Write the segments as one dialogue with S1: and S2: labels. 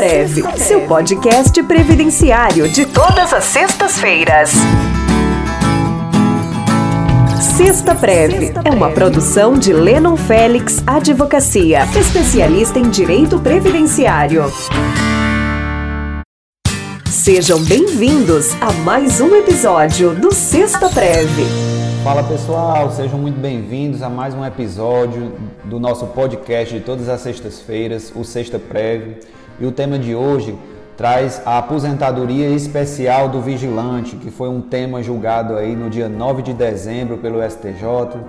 S1: Prev, seu podcast previdenciário de todas as sextas-feiras. Sexta Prev é uma produção de Lennon Félix Advocacia, especialista em direito previdenciário. Sejam bem-vindos a mais um episódio do Sexta Prev.
S2: Fala pessoal, sejam muito bem-vindos a mais um episódio do nosso podcast de todas as sextas-feiras, o Sexta Prev. E o tema de hoje traz a aposentadoria especial do vigilante, que foi um tema julgado aí no dia 9 de dezembro pelo STJ,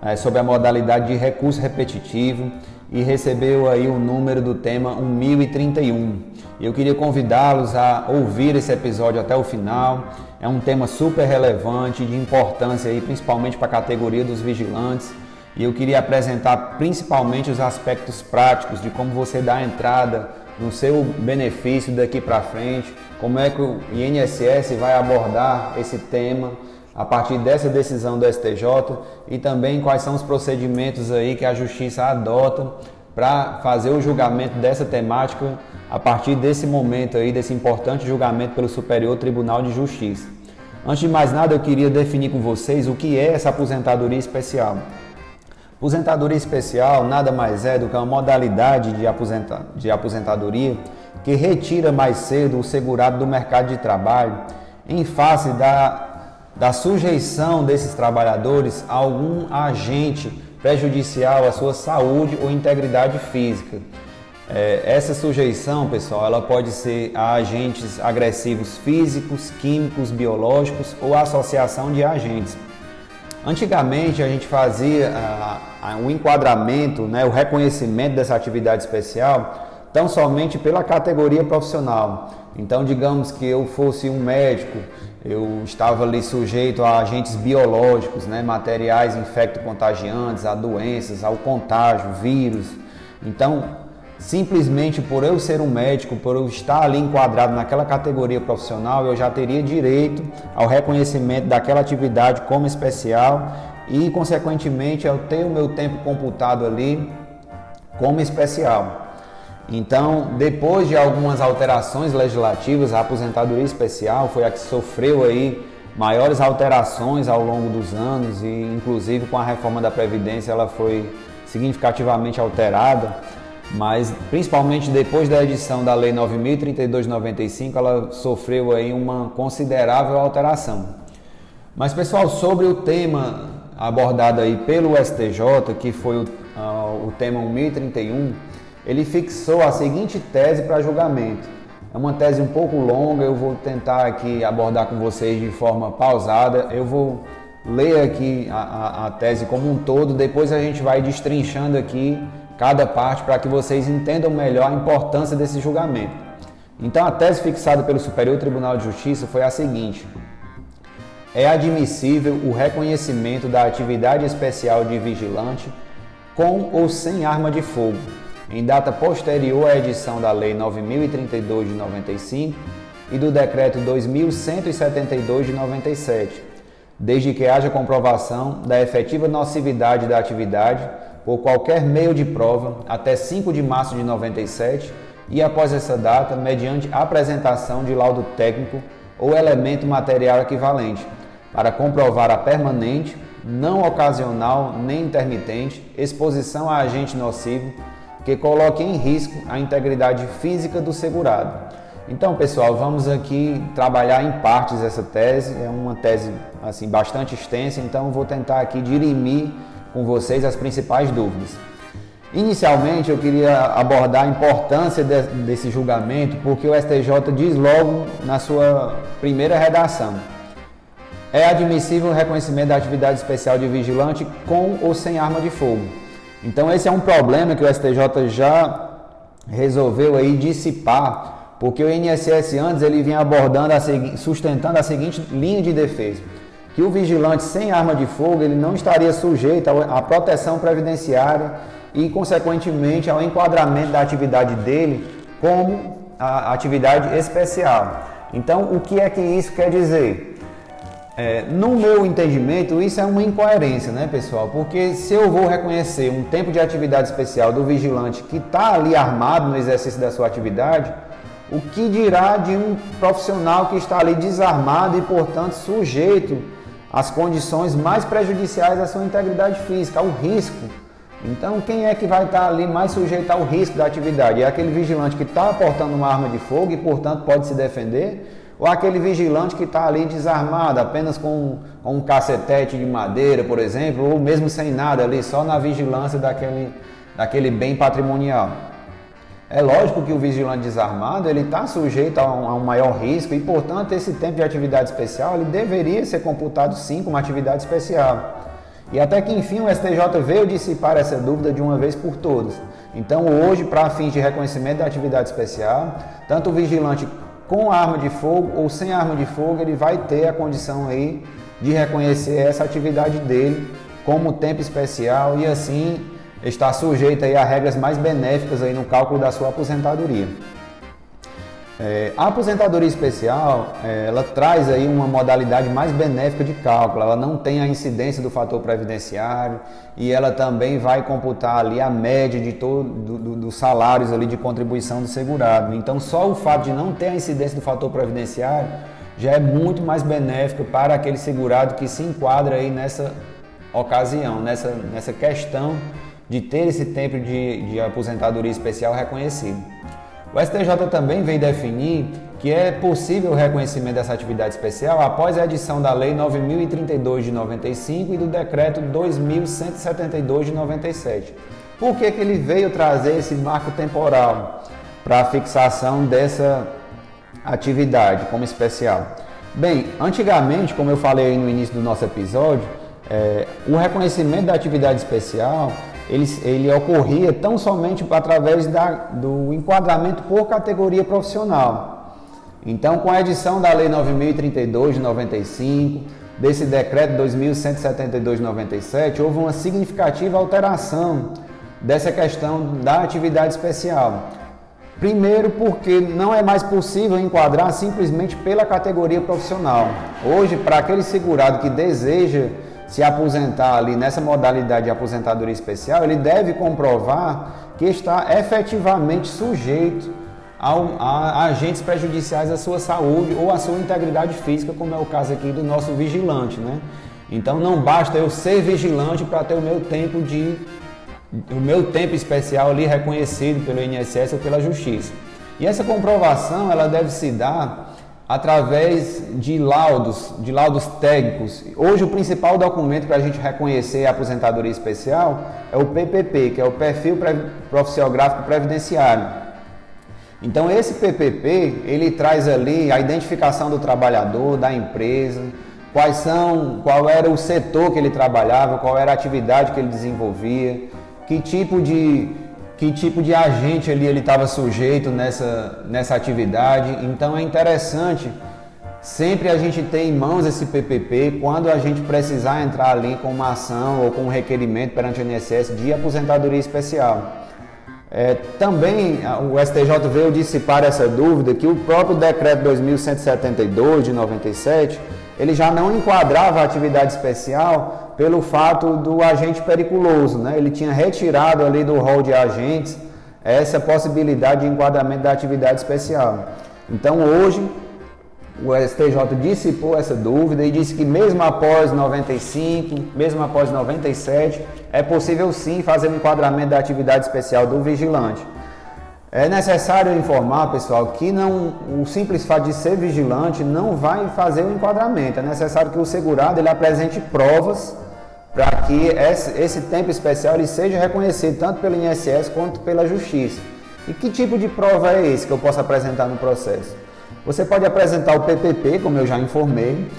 S2: é, sobre a modalidade de recurso repetitivo e recebeu aí o número do tema 1031. Eu queria convidá-los a ouvir esse episódio até o final. É um tema super relevante, de importância aí, principalmente para a categoria dos vigilantes. E eu queria apresentar principalmente os aspectos práticos de como você dá entrada no seu benefício daqui para frente, como é que o INSS vai abordar esse tema a partir dessa decisão do STJ e também quais são os procedimentos aí que a justiça adota para fazer o julgamento dessa temática a partir desse momento aí, desse importante julgamento pelo Superior Tribunal de Justiça. Antes de mais nada, eu queria definir com vocês o que é essa aposentadoria especial. Aposentadoria especial nada mais é do que uma modalidade de, aposenta de aposentadoria que retira mais cedo o segurado do mercado de trabalho em face da, da sujeição desses trabalhadores a algum agente prejudicial à sua saúde ou integridade física. É, essa sujeição, pessoal, ela pode ser a agentes agressivos físicos, químicos, biológicos ou associação de agentes. Antigamente a gente fazia ah, o enquadramento, né, o reconhecimento dessa atividade especial tão somente pela categoria profissional. Então, digamos que eu fosse um médico, eu estava ali sujeito a agentes biológicos, né, materiais infecto-contagiantes, a doenças, ao contágio, vírus. Então, simplesmente por eu ser um médico, por eu estar ali enquadrado naquela categoria profissional, eu já teria direito ao reconhecimento daquela atividade como especial e, consequentemente, eu ter o meu tempo computado ali como especial. Então, depois de algumas alterações legislativas, a aposentadoria especial foi a que sofreu aí maiores alterações ao longo dos anos e, inclusive, com a reforma da Previdência, ela foi significativamente alterada mas principalmente depois da edição da Lei 9.032/95, ela sofreu aí uma considerável alteração. Mas pessoal, sobre o tema abordado aí pelo STJ, que foi o, uh, o tema 1031, ele fixou a seguinte tese para julgamento. É uma tese um pouco longa, eu vou tentar aqui abordar com vocês de forma pausada. Eu vou ler aqui a, a, a tese como um todo, depois a gente vai destrinchando aqui cada parte para que vocês entendam melhor a importância desse julgamento. Então, a tese fixada pelo Superior Tribunal de Justiça foi a seguinte: é admissível o reconhecimento da atividade especial de vigilante com ou sem arma de fogo, em data posterior à edição da Lei 9032 de 95 e do Decreto 2172 de 97, desde que haja comprovação da efetiva nocividade da atividade por qualquer meio de prova até 5 de março de 97 e após essa data, mediante apresentação de laudo técnico ou elemento material equivalente, para comprovar a permanente, não ocasional nem intermitente exposição a agente nocivo que coloque em risco a integridade física do segurado. Então, pessoal, vamos aqui trabalhar em partes essa tese. É uma tese assim bastante extensa, então vou tentar aqui dirimir com vocês as principais dúvidas. Inicialmente, eu queria abordar a importância de, desse julgamento, porque o STJ diz logo na sua primeira redação: é admissível o reconhecimento da atividade especial de vigilante com ou sem arma de fogo. Então, esse é um problema que o STJ já resolveu aí dissipar, porque o INSS antes ele vinha abordando, a, sustentando a seguinte linha de defesa que o vigilante sem arma de fogo ele não estaria sujeito à proteção previdenciária e, consequentemente, ao enquadramento da atividade dele como a atividade especial. Então, o que é que isso quer dizer? É, no meu entendimento, isso é uma incoerência, né, pessoal? Porque se eu vou reconhecer um tempo de atividade especial do vigilante que está ali armado no exercício da sua atividade, o que dirá de um profissional que está ali desarmado e, portanto, sujeito às condições mais prejudiciais à sua integridade física, ao risco? Então, quem é que vai estar ali mais sujeito ao risco da atividade? É aquele vigilante que está portando uma arma de fogo e, portanto, pode se defender? Ou aquele vigilante que está ali desarmado, apenas com, com um cacetete de madeira, por exemplo, ou mesmo sem nada ali, só na vigilância daquele, daquele bem patrimonial? É lógico que o vigilante desarmado ele está sujeito a um, a um, maior risco e, portanto, esse tempo de atividade especial ele deveria ser computado sim como atividade especial. E até que enfim o STJ veio dissipar essa dúvida de uma vez por todas. Então, hoje, para fins de reconhecimento da atividade especial, tanto o vigilante com arma de fogo ou sem arma de fogo, ele vai ter a condição aí de reconhecer essa atividade dele como tempo especial e assim está sujeito aí a regras mais benéficas aí no cálculo da sua aposentadoria. É, a aposentadoria especial, é, ela traz aí uma modalidade mais benéfica de cálculo, ela não tem a incidência do fator previdenciário e ela também vai computar ali a média de todo, do, do, dos salários ali de contribuição do segurado. Então só o fato de não ter a incidência do fator previdenciário já é muito mais benéfico para aquele segurado que se enquadra aí nessa ocasião, nessa, nessa questão de ter esse tempo de, de aposentadoria especial reconhecido. O STJ também vem definir que é possível o reconhecimento dessa atividade especial após a edição da Lei 9032 de 95 e do Decreto 2172 de 97. Por que, que ele veio trazer esse marco temporal para a fixação dessa atividade como especial? Bem, antigamente, como eu falei no início do nosso episódio, é, o reconhecimento da atividade especial ele, ele ocorria tão somente através da, do enquadramento por categoria profissional. Então, com a edição da Lei 9032 de 95, desse decreto 2172 de 97, houve uma significativa alteração dessa questão da atividade especial. Primeiro, porque não é mais possível enquadrar simplesmente pela categoria profissional. Hoje, para aquele segurado que deseja se aposentar ali nessa modalidade de aposentadoria especial, ele deve comprovar que está efetivamente sujeito a agentes prejudiciais à sua saúde ou à sua integridade física, como é o caso aqui do nosso vigilante, né? Então não basta eu ser vigilante para ter o meu tempo de o meu tempo especial ali reconhecido pelo INSS ou pela Justiça. E essa comprovação ela deve se dar através de laudos, de laudos técnicos. Hoje o principal documento para a gente reconhecer a aposentadoria especial é o PPP, que é o Perfil Profissiográfico Previdenciário. Então esse PPP, ele traz ali a identificação do trabalhador, da empresa, quais são, qual era o setor que ele trabalhava, qual era a atividade que ele desenvolvia, que tipo de que tipo de agente ali ele estava sujeito nessa, nessa atividade. Então é interessante sempre a gente ter em mãos esse PPP quando a gente precisar entrar ali com uma ação ou com um requerimento perante o INSS de aposentadoria especial. É, também o STJ veio dissipar essa dúvida que o próprio decreto 2172 de 97 ele já não enquadrava a atividade especial pelo fato do agente periculoso, né? Ele tinha retirado ali do rol de agentes essa possibilidade de enquadramento da atividade especial. Então hoje o STJ dissipou essa dúvida e disse que mesmo após 95, mesmo após 97, é possível sim fazer um enquadramento da atividade especial do vigilante. É necessário informar, pessoal, que não, o simples fato de ser vigilante não vai fazer o enquadramento. É necessário que o segurado ele apresente provas para que esse, esse, tempo especial ele seja reconhecido tanto pelo INSS quanto pela Justiça. E que tipo de prova é esse que eu posso apresentar no processo? Você pode apresentar o PPP, como eu já informei.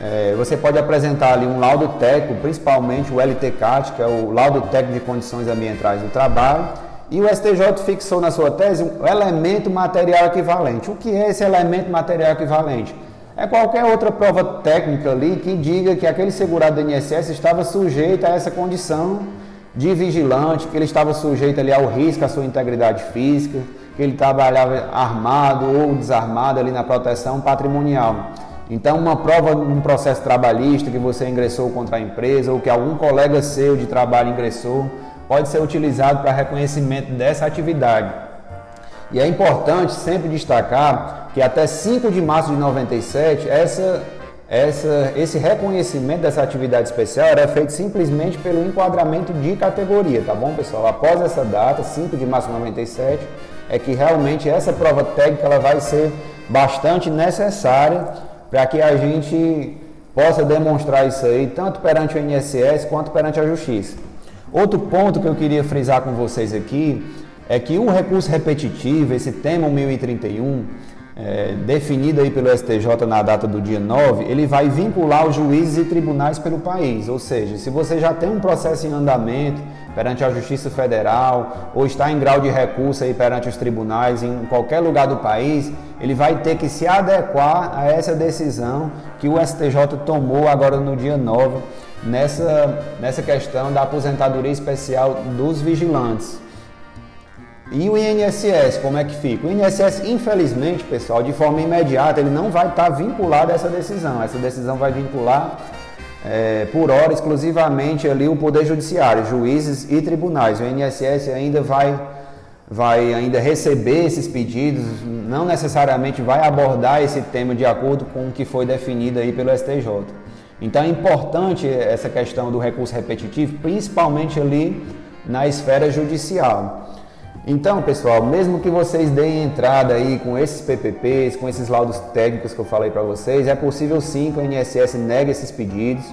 S2: É, você pode apresentar ali um laudo técnico, principalmente o LTCAT, que é o laudo técnico de condições ambientais do trabalho e o STJ fixou na sua tese um elemento material equivalente. O que é esse elemento material equivalente? É qualquer outra prova técnica ali que diga que aquele segurado do INSS estava sujeito a essa condição de vigilante, que ele estava sujeito ali ao risco à sua integridade física, que ele trabalhava armado ou desarmado ali na proteção patrimonial. Então, uma prova num processo trabalhista que você ingressou contra a empresa ou que algum colega seu de trabalho ingressou, pode ser utilizado para reconhecimento dessa atividade. E é importante sempre destacar que até 5 de março de 97, essa, essa, esse reconhecimento dessa atividade especial era feito simplesmente pelo enquadramento de categoria, tá bom, pessoal? Após essa data, 5 de março de 97, é que realmente essa prova técnica ela vai ser bastante necessária para que a gente possa demonstrar isso aí, tanto perante o INSS quanto perante a Justiça. Outro ponto que eu queria frisar com vocês aqui é que o recurso repetitivo, esse tema 1031, é, definido aí pelo STJ na data do dia 9, ele vai vincular os juízes e tribunais pelo país. Ou seja, se você já tem um processo em andamento perante a Justiça Federal ou está em grau de recurso aí perante os tribunais em qualquer lugar do país, ele vai ter que se adequar a essa decisão que o STJ tomou agora no dia 9 nessa, nessa questão da aposentadoria especial dos vigilantes. E o INSS, como é que fica? O INSS, infelizmente, pessoal, de forma imediata, ele não vai estar vinculado a essa decisão. Essa decisão vai vincular, é, por hora, exclusivamente ali o Poder Judiciário, juízes e tribunais. O INSS ainda vai, vai ainda receber esses pedidos, não necessariamente vai abordar esse tema de acordo com o que foi definido aí pelo STJ. Então é importante essa questão do recurso repetitivo, principalmente ali na esfera judicial. Então, pessoal, mesmo que vocês deem entrada aí com esses PPPs, com esses laudos técnicos que eu falei para vocês, é possível sim que o INSS negue esses pedidos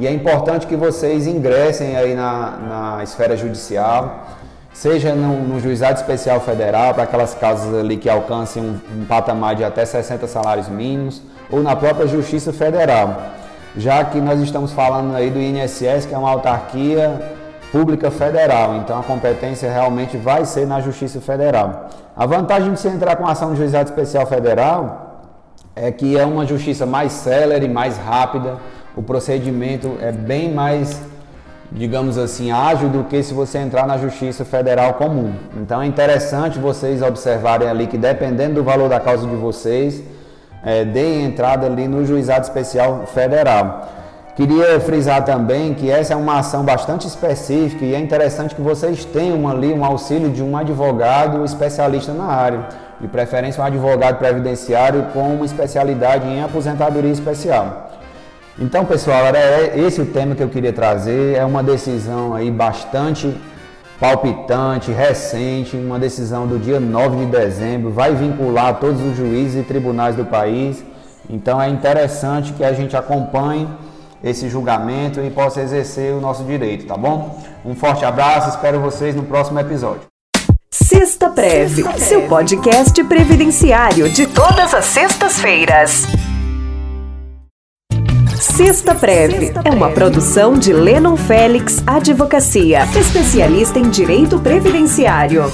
S2: e é importante que vocês ingressem aí na, na esfera judicial, seja no, no Juizado Especial Federal, para aquelas causas ali que alcancem um, um patamar de até 60 salários mínimos, ou na própria Justiça Federal, já que nós estamos falando aí do INSS, que é uma autarquia Pública Federal. Então a competência realmente vai ser na Justiça Federal. A vantagem de você entrar com ação no Juizado Especial Federal é que é uma justiça mais célere, mais rápida. O procedimento é bem mais, digamos assim, ágil do que se você entrar na Justiça Federal comum. Então é interessante vocês observarem ali que dependendo do valor da causa de vocês, é, deem entrada ali no Juizado Especial Federal. Queria frisar também que essa é uma ação bastante específica e é interessante que vocês tenham ali um auxílio de um advogado especialista na área, de preferência um advogado previdenciário com uma especialidade em aposentadoria especial. Então, pessoal, era esse o tema que eu queria trazer. É uma decisão aí bastante palpitante, recente, uma decisão do dia 9 de dezembro, vai vincular todos os juízes e tribunais do país. Então é interessante que a gente acompanhe esse julgamento e possa exercer o nosso direito, tá bom? Um forte abraço, espero vocês no próximo episódio.
S1: Sexta Preve, seu podcast previdenciário de todas as sextas-feiras. Sexta Preve é uma produção de Lennon Félix Advocacia, especialista em direito previdenciário.